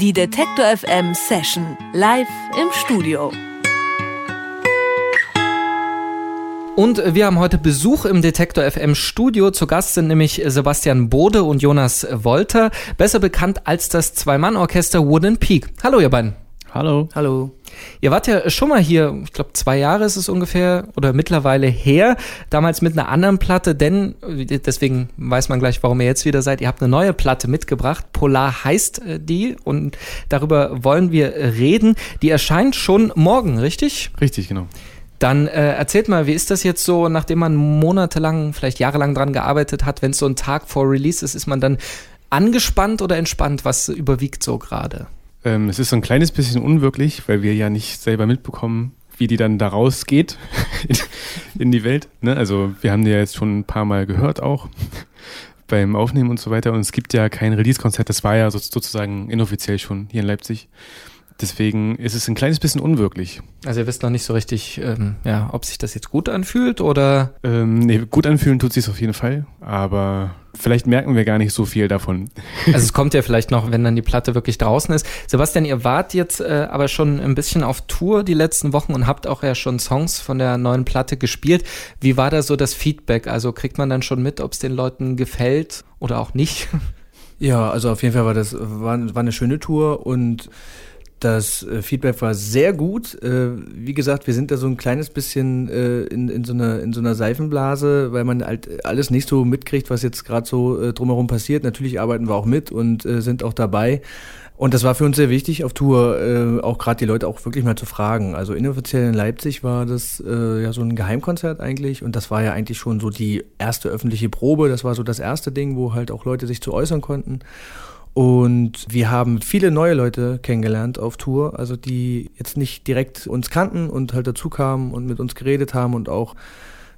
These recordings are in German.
Die Detektor FM Session live im Studio. Und wir haben heute Besuch im Detektor FM Studio. Zu Gast sind nämlich Sebastian Bode und Jonas Wolter, besser bekannt als das Zwei-Mann-Orchester Wooden Peak. Hallo, ihr beiden. Hallo. Hallo. Ihr wart ja schon mal hier, ich glaube zwei Jahre ist es ungefähr oder mittlerweile her, damals mit einer anderen Platte, denn deswegen weiß man gleich, warum ihr jetzt wieder seid. Ihr habt eine neue Platte mitgebracht, Polar heißt äh, die und darüber wollen wir reden. Die erscheint schon morgen, richtig? Richtig, genau. Dann äh, erzählt mal, wie ist das jetzt so, nachdem man monatelang, vielleicht jahrelang dran gearbeitet hat, wenn es so ein Tag vor Release ist, ist man dann angespannt oder entspannt? Was überwiegt so gerade? Ähm, es ist so ein kleines bisschen unwirklich, weil wir ja nicht selber mitbekommen, wie die dann da rausgeht in, in die Welt. Ne? Also wir haben die ja jetzt schon ein paar Mal gehört auch beim Aufnehmen und so weiter. Und es gibt ja kein Release-Konzert, das war ja sozusagen inoffiziell schon hier in Leipzig. Deswegen ist es ein kleines bisschen unwirklich. Also ihr wisst noch nicht so richtig, ähm, ja, ob sich das jetzt gut anfühlt oder? Ähm, nee, gut anfühlen tut sich auf jeden Fall, aber vielleicht merken wir gar nicht so viel davon. Also es kommt ja vielleicht noch, wenn dann die Platte wirklich draußen ist. Sebastian, ihr wart jetzt äh, aber schon ein bisschen auf Tour die letzten Wochen und habt auch ja schon Songs von der neuen Platte gespielt. Wie war da so das Feedback? Also kriegt man dann schon mit, ob es den Leuten gefällt oder auch nicht? Ja, also auf jeden Fall war das war, war eine schöne Tour und das äh, Feedback war sehr gut. Äh, wie gesagt, wir sind da so ein kleines bisschen äh, in, in, so einer, in so einer Seifenblase, weil man halt alles nicht so mitkriegt, was jetzt gerade so drumherum passiert. Natürlich arbeiten wir auch mit und sind auch dabei. Und das war für uns sehr wichtig auf Tour, auch gerade die Leute auch wirklich mal zu fragen. Also inoffiziell in Leipzig war das ja so ein Geheimkonzert eigentlich und das war ja eigentlich schon so die erste öffentliche Probe. Das war so das erste Ding, wo halt auch Leute sich zu äußern konnten. Und wir haben viele neue Leute kennengelernt auf Tour, also die jetzt nicht direkt uns kannten und halt dazu kamen und mit uns geredet haben und auch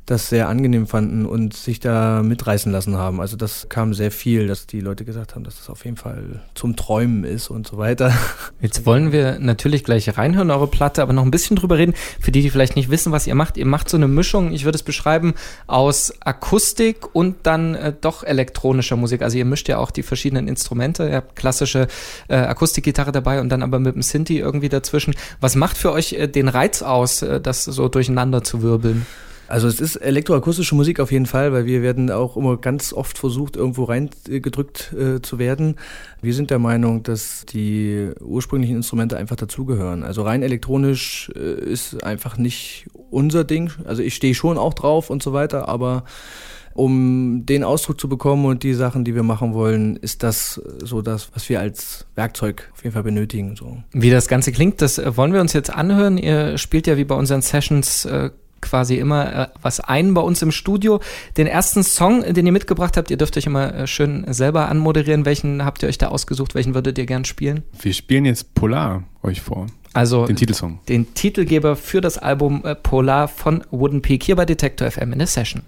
das sehr angenehm fanden und sich da mitreißen lassen haben. Also das kam sehr viel, dass die Leute gesagt haben, dass das auf jeden Fall zum Träumen ist und so weiter. Jetzt wollen wir natürlich gleich reinhören, eure Platte, aber noch ein bisschen drüber reden, für die, die vielleicht nicht wissen, was ihr macht. Ihr macht so eine Mischung, ich würde es beschreiben, aus Akustik und dann äh, doch elektronischer Musik. Also ihr mischt ja auch die verschiedenen Instrumente. Ihr habt klassische äh, Akustikgitarre dabei und dann aber mit dem Sinti irgendwie dazwischen. Was macht für euch äh, den Reiz aus, äh, das so durcheinander zu wirbeln? Also es ist elektroakustische Musik auf jeden Fall, weil wir werden auch immer ganz oft versucht, irgendwo reingedrückt äh, zu werden. Wir sind der Meinung, dass die ursprünglichen Instrumente einfach dazugehören. Also rein elektronisch äh, ist einfach nicht unser Ding. Also ich stehe schon auch drauf und so weiter, aber um den Ausdruck zu bekommen und die Sachen, die wir machen wollen, ist das so das, was wir als Werkzeug auf jeden Fall benötigen. So. Wie das Ganze klingt, das äh, wollen wir uns jetzt anhören. Ihr spielt ja wie bei unseren Sessions äh, quasi immer äh, was ein bei uns im Studio. Den ersten Song, den ihr mitgebracht habt, ihr dürft euch immer äh, schön selber anmoderieren. Welchen habt ihr euch da ausgesucht? Welchen würdet ihr gern spielen? Wir spielen jetzt Polar euch vor. Also den Titelsong. Den Titelgeber für das Album äh, Polar von Wooden Peak hier bei Detector FM in der Session.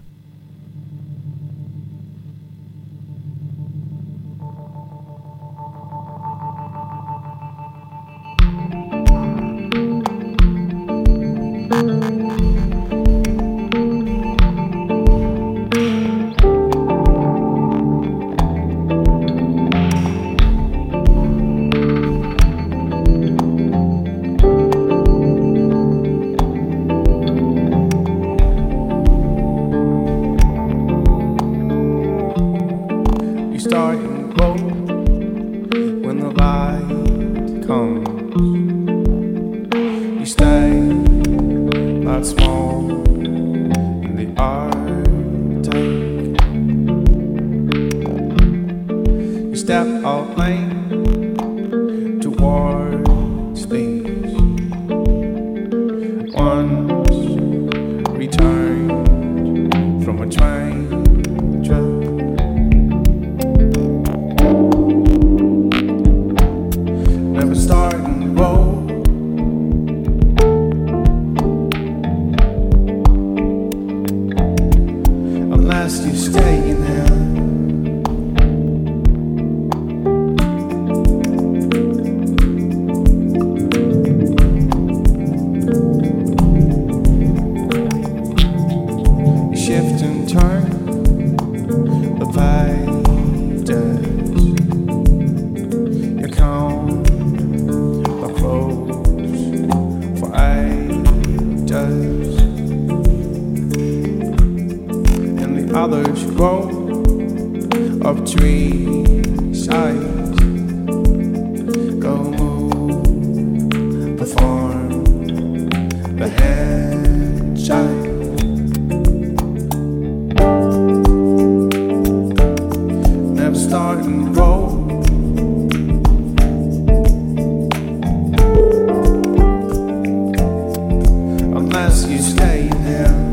not small in the Arctic. You step out lane. tight. Go move, perform the head child. Never start and roll. Unless you stay there.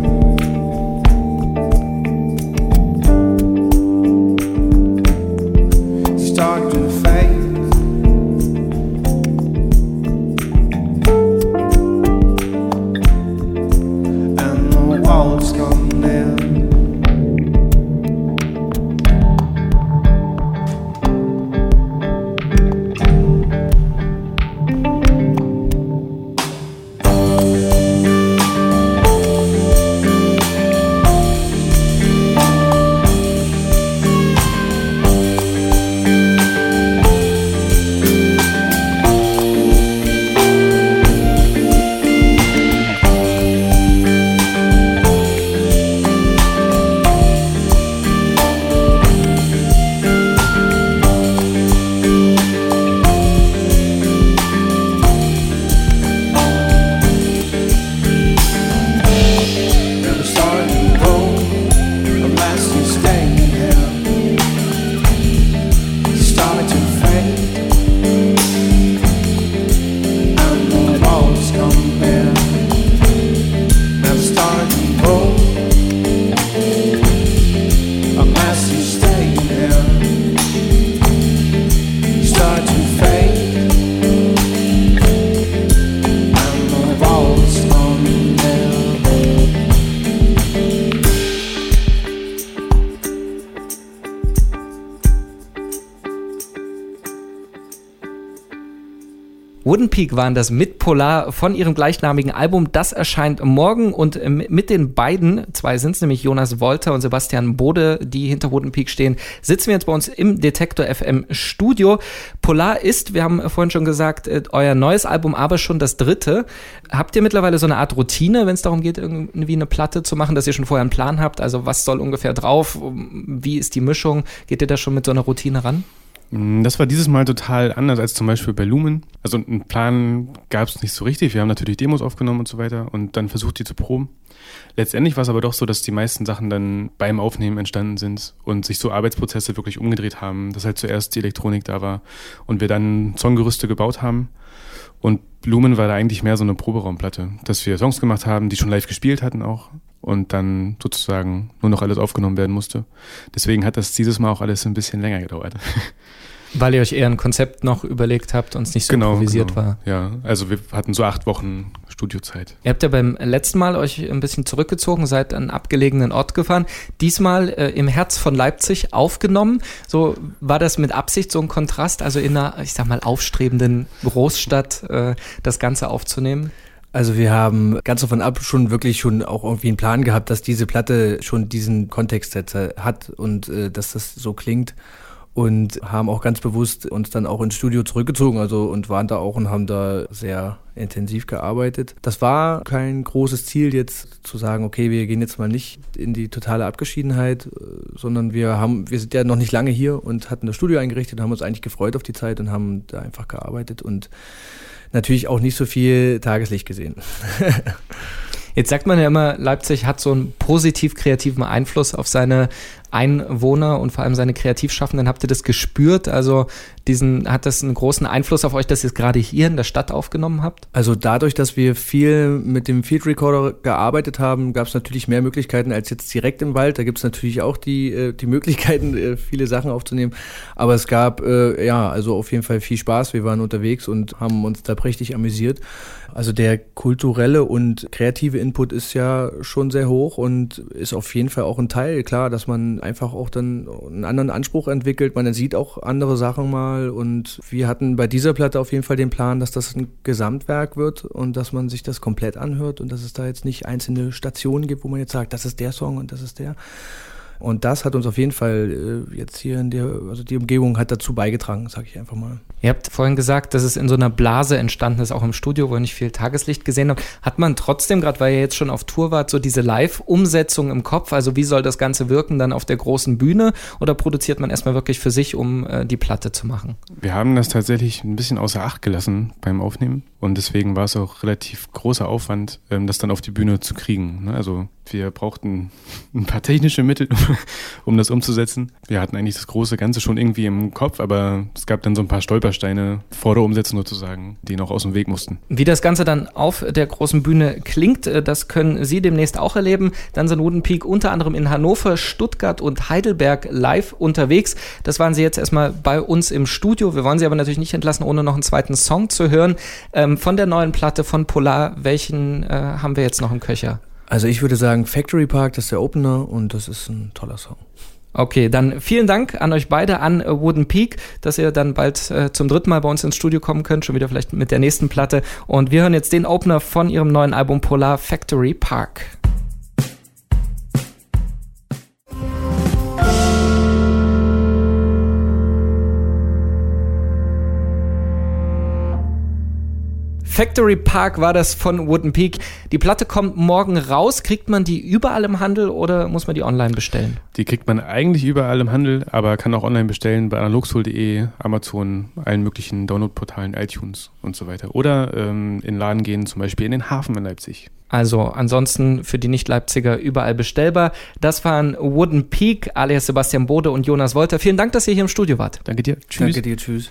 Wooden Peak waren das mit Polar von ihrem gleichnamigen Album. Das erscheint morgen und äh, mit den beiden, zwei sind es nämlich Jonas Wolter und Sebastian Bode, die hinter Wooden Peak stehen, sitzen wir jetzt bei uns im Detektor FM Studio. Polar ist, wir haben vorhin schon gesagt, äh, euer neues Album, aber schon das dritte. Habt ihr mittlerweile so eine Art Routine, wenn es darum geht, irgendwie eine Platte zu machen, dass ihr schon vorher einen Plan habt? Also was soll ungefähr drauf? Wie ist die Mischung? Geht ihr da schon mit so einer Routine ran? Mm, das war dieses Mal total anders als zum Beispiel bei Lumen. Also einen Plan gab es nicht so richtig. Wir haben natürlich Demos aufgenommen und so weiter und dann versucht, die zu proben. Letztendlich war es aber doch so, dass die meisten Sachen dann beim Aufnehmen entstanden sind und sich so Arbeitsprozesse wirklich umgedreht haben, dass halt zuerst die Elektronik da war und wir dann Songgerüste gebaut haben. Und Lumen war da eigentlich mehr so eine Proberaumplatte, dass wir Songs gemacht haben, die schon live gespielt hatten auch und dann sozusagen nur noch alles aufgenommen werden musste. Deswegen hat das dieses Mal auch alles ein bisschen länger gedauert. Weil ihr euch eher ein Konzept noch überlegt habt und es nicht so genau, improvisiert genau. war. Ja, also wir hatten so acht Wochen Studiozeit. Ihr habt ja beim letzten Mal euch ein bisschen zurückgezogen, seid an einen abgelegenen Ort gefahren. Diesmal äh, im Herz von Leipzig aufgenommen. So war das mit Absicht so ein Kontrast, also in einer, ich sag mal, aufstrebenden Großstadt äh, das Ganze aufzunehmen? Also wir haben ganz davon ab schon wirklich schon auch irgendwie einen Plan gehabt, dass diese Platte schon diesen Kontext hat und äh, dass das so klingt und haben auch ganz bewusst uns dann auch ins Studio zurückgezogen, also und waren da auch und haben da sehr intensiv gearbeitet. Das war kein großes Ziel jetzt zu sagen, okay, wir gehen jetzt mal nicht in die totale Abgeschiedenheit, sondern wir haben, wir sind ja noch nicht lange hier und hatten das Studio eingerichtet, haben uns eigentlich gefreut auf die Zeit und haben da einfach gearbeitet und natürlich auch nicht so viel Tageslicht gesehen. Jetzt sagt man ja immer, Leipzig hat so einen positiv kreativen Einfluss auf seine Einwohner und vor allem seine Kreativschaffenden. Habt ihr das gespürt? Also diesen, hat das einen großen Einfluss auf euch, dass ihr es gerade hier in der Stadt aufgenommen habt? Also dadurch, dass wir viel mit dem Field Recorder gearbeitet haben, gab es natürlich mehr Möglichkeiten als jetzt direkt im Wald. Da gibt es natürlich auch die, äh, die Möglichkeiten, äh, viele Sachen aufzunehmen. Aber es gab äh, ja also auf jeden Fall viel Spaß. Wir waren unterwegs und haben uns da prächtig amüsiert. Also der kulturelle und kreative Input ist ja schon sehr hoch und ist auf jeden Fall auch ein Teil. Klar, dass man einfach auch dann einen anderen Anspruch entwickelt. Man sieht auch andere Sachen mal und wir hatten bei dieser Platte auf jeden Fall den Plan, dass das ein Gesamtwerk wird und dass man sich das komplett anhört und dass es da jetzt nicht einzelne Stationen gibt, wo man jetzt sagt, das ist der Song und das ist der. Und das hat uns auf jeden Fall äh, jetzt hier in der, also die Umgebung hat dazu beigetragen, sage ich einfach mal. Ihr habt vorhin gesagt, dass es in so einer Blase entstanden ist, auch im Studio, wo ihr nicht viel Tageslicht gesehen habt. Hat man trotzdem, gerade weil ihr jetzt schon auf Tour wart, so diese Live-Umsetzung im Kopf? Also wie soll das Ganze wirken dann auf der großen Bühne? Oder produziert man erstmal wirklich für sich, um äh, die Platte zu machen? Wir haben das tatsächlich ein bisschen außer Acht gelassen beim Aufnehmen. Und deswegen war es auch relativ großer Aufwand, ähm, das dann auf die Bühne zu kriegen. Ne? Also wir brauchten ein paar technische Mittel, um das umzusetzen. Wir hatten eigentlich das große Ganze schon irgendwie im Kopf, aber es gab dann so ein paar Stolpersteine vor der Umsetzung sozusagen, die noch aus dem Weg mussten. Wie das Ganze dann auf der großen Bühne klingt, äh, das können Sie demnächst auch erleben. Dann sind Wooden unter anderem in Hannover, Stuttgart und Heidelberg live unterwegs. Das waren Sie jetzt erstmal bei uns im Studio. Wir wollen Sie aber natürlich nicht entlassen, ohne noch einen zweiten Song zu hören. Ähm, von der neuen Platte von Polar, welchen äh, haben wir jetzt noch im Köcher? Also ich würde sagen Factory Park, das ist der Opener und das ist ein toller Song. Okay, dann vielen Dank an euch beide, an äh, Wooden Peak, dass ihr dann bald äh, zum dritten Mal bei uns ins Studio kommen könnt, schon wieder vielleicht mit der nächsten Platte. Und wir hören jetzt den Opener von ihrem neuen Album Polar Factory Park. Factory Park war das von Wooden Peak. Die Platte kommt morgen raus. Kriegt man die überall im Handel oder muss man die online bestellen? Die kriegt man eigentlich überall im Handel, aber kann auch online bestellen bei analogsoul.de, Amazon, allen möglichen Downloadportalen, iTunes und so weiter. Oder ähm, in Laden gehen, zum Beispiel in den Hafen in Leipzig. Also ansonsten für die Nicht-Leipziger überall bestellbar. Das waren Wooden Peak, alias Sebastian Bode und Jonas Wolter. Vielen Dank, dass ihr hier im Studio wart. Danke dir. Tschüss. Danke dir. Tschüss.